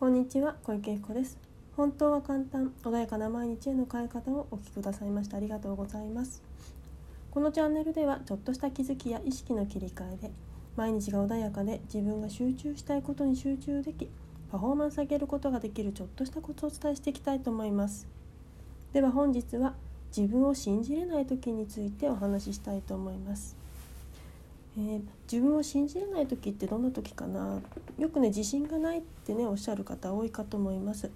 こんにちは小池子です。本当は簡単穏やかな毎日への変え方をお聞きくださいましてありがとうございます。このチャンネルではちょっとした気づきや意識の切り替えで毎日が穏やかで自分が集中したいことに集中できパフォーマンス上げることができるちょっとしたコツをお伝えしていきたいと思います。では本日は自分を信じれない時についてお話ししたいと思います。えー、自分を信じれない時ってどんな時かな？よくね自信がないってねおっしゃる方多いかと思います。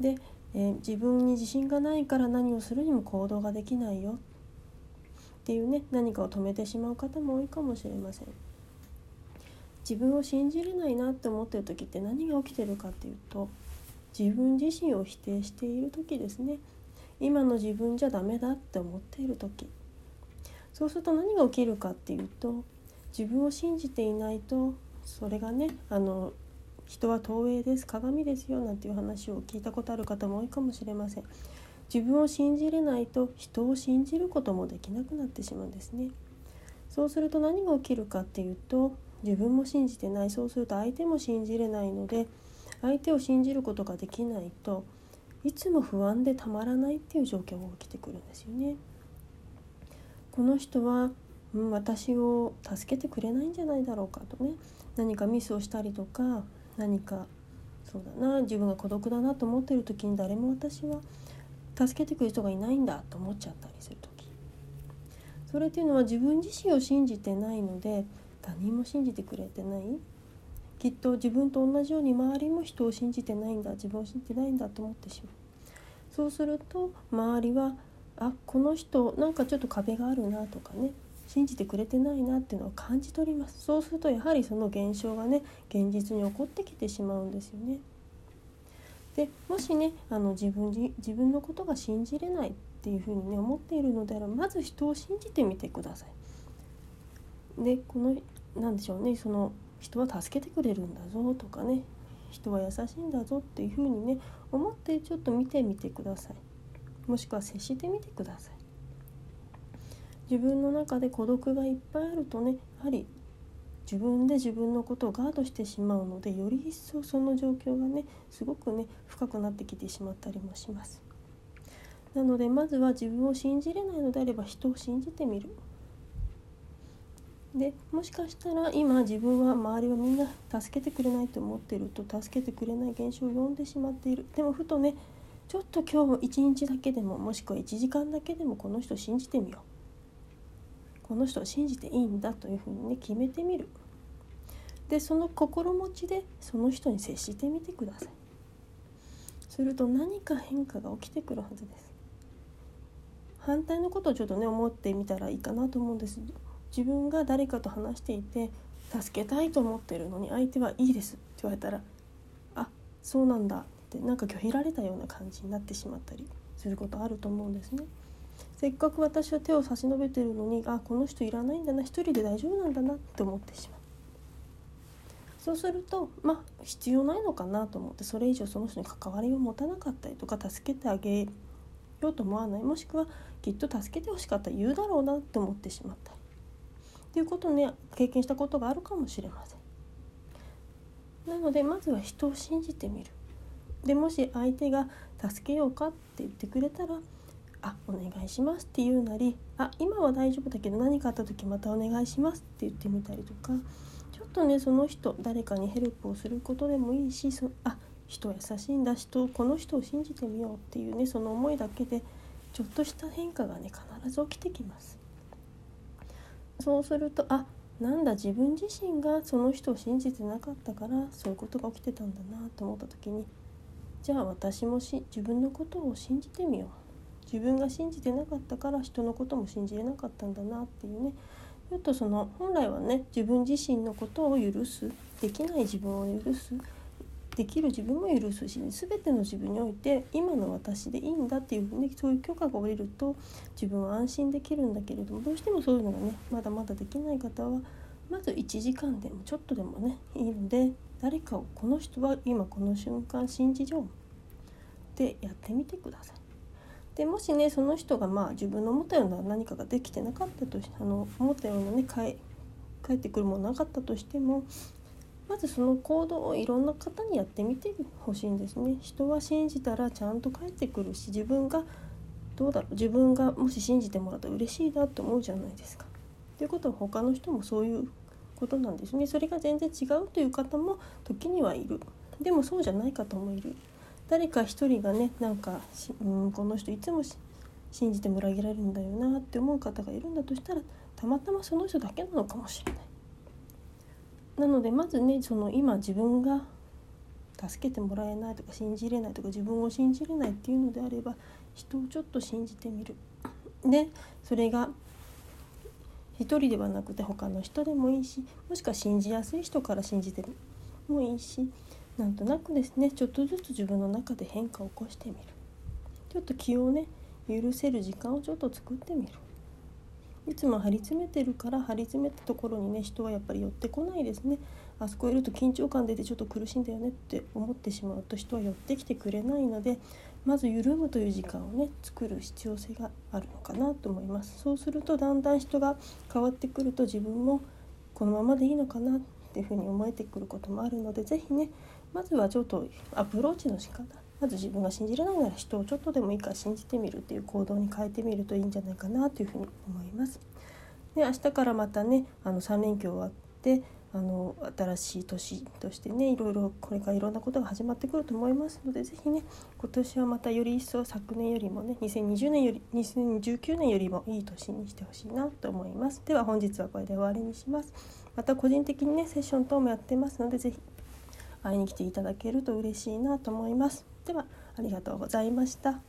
で、えー、自分に自信がないから何をするにも行動ができないよっていうね何かを止めてしまう方も多いかもしれません。自分を信じれないなって思ってる時って何が起きてるかっていうと自分自身を否定している時ですね今の自分じゃダメだって思っている時そうすると何が起きるかっていうと自分を信じていないとそれがねあの人は投影です鏡ですよなんていう話を聞いたことある方も多いかもしれません。自分を信じれないと人を信じることもできなくなってしまうんですね。そうすると何が起きるかっていうと自分も信じてない。そうすると相手も信じれないので相手を信じることができないといつも不安でたまらないっていう状況が起きてくるんですよね。この人はうん、私を助けてくれないんじゃないだろうかとね。何かミスをしたりとか何かそうだな自分が孤独だなと思ってる時に誰も私は助けてくれる人がいないんだと思っちゃったりする時。それっていうのは自分自身を信じてないので他人も信じてくれてない。きっと自分と同じように周りも人を信じてないんだ自分を信じてないんだと思ってしまう。そうすると周りはあこの人なんかちょっと壁があるなとかね。信じてくれてないなっていうのを感じ取りますそうするとやはりその現象がね現実に起こってきてしまうんですよね。でもしねあの自分自分のことが信じれないっていうふうにね思っているのであればまず人を信じてみてください。でこの何でしょうねその人は助けてくれるんだぞとかね人は優しいんだぞっていうふうにね思ってちょっと見てみてください。もしくは接してみてください。自分の中で孤独がいっぱいあるとねやはり自分で自分のことをガードしてしまうのでより一層その状況がねすごくね深くなってきてしまったりもします。なのでまずは自分を信じれないのであれば人を信じてみる。でもしかしたら今自分は周りはみんな助けてくれないと思ってると助けてくれない現象を呼んでしまっているでもふとねちょっと今日一日だけでももしくは1時間だけでもこの人信じてみようこの人を信じていいんだというふうにね決めてみる。でその心持ちでその人に接してみてください。すると何か変化が起きてくるはずです。反対のことをちょっとね思ってみたらいいかなと思うんです。自分が誰かと話していて助けたいと思ってるのに相手はいいです。って言われたらあそうなんだ。ってなんか拒否られたような感じになってしまったりすることあると思うんですね。せっかく私は手を差し伸べてるのにあこの人いらないんだな一人で大丈夫なんだなって思ってしまう。そうするとまあ必要ないのかなと思ってそれ以上その人に関わりを持たなかったりとか助けてあげようと思わない。もしくはきっと助けてほしかった言うだろうなって思ってしまったり。っていうことをね経験したことがあるかもしれません。なのでまずは人を信じてみる。でもし相手が助けようかって言ってくれたらお願いしますって言うなりあ今は大丈夫だけど何かあった時またお願いしますって言ってみたりとかちょっとねその人誰かにヘルプをすることでもいいしそあ人優しいんだ人この人を信じてみようっていうねその思いだけでちょっとした変化がね必ず起きてきます。そうするとあなんだ自分自身がその人を信じてなかったからそういうことが起きてたんだなと思った時にじゃあ私もし自分のことを信じてみよう。自分が信じてなかったから人のことも信じれなかったんだなっていうねちょっとその本来はね自分自身のことを許すできない自分を許すできる自分も許すし、全ての自分において今の私でいいんだっていうふうにそういう許可が下りると自分は安心できるんだけれどもどうしてもそういうのがねまだまだできない方はまず1時間でもちょっとでもねいいので誰かをこの人は今この瞬間信じようってやってみてください。でもしねその人がまあ自分の思ったような何かができてなかったとしあの思ったようなね帰ってくるものなかったとしてもまずその行動をいろんな方にやってみてほしいんですね。人は信じたらちゃんと返ってくるし自分がどうだろう自分がもし信じてもらったら嬉しいなって思うじゃないですか。ということは他の人もそういうことなんですね。それが全然違うという方も時にはいる。でもそうじゃない方もいる。誰か一人がねなんかうんこの人いつも信じてもらえられるんだよなって思う方がいるんだとしたらたまたまその人だけなのかもしれない。なのでまずねその今自分が助けてもらえないとか信じれないとか自分を信じれないっていうのであれば人をちょっと信じてみる。で それが一人ではなくて他の人でもいいしもしくは信じやすい人から信じてもいいしなんとなくですねちょっとずつ自分の中で変化を起こしてみる。ちょっと気をね許せる時間をちょっと作ってみる。いつも張り詰めてるから張り詰めたところにね人はやっぱり寄ってこないですね。あそこいると緊張感出てちょっと苦しいんだよねって思ってしまうと人は寄ってきてくれないのでまず緩むという時間をね作る必要性があるのかなと思います。そうするとだんだん人が変わってくると自分もこのままでいいのかなっていうふうに思えてくることもあるので是非ねまずはちょっとアプローチの仕方まず自分が信じれないなら人をちょっとでもいいから信じてみるっていう行動に変えてみるといいんじゃないかなというふうに思います。で明日からまたねあの3連休終わってあの新しい年としてねいろいろこれからいろんなことが始まってくると思いますので是非ね今年はまたより一層昨年よりもね2020年より2019年よりもいい年にしてほしいなと思います。では本日はこれで終わりにします。また個人的にねセッション等もやってますので是非会いに来ていただけると嬉しいなと思います。ではありがとうございました。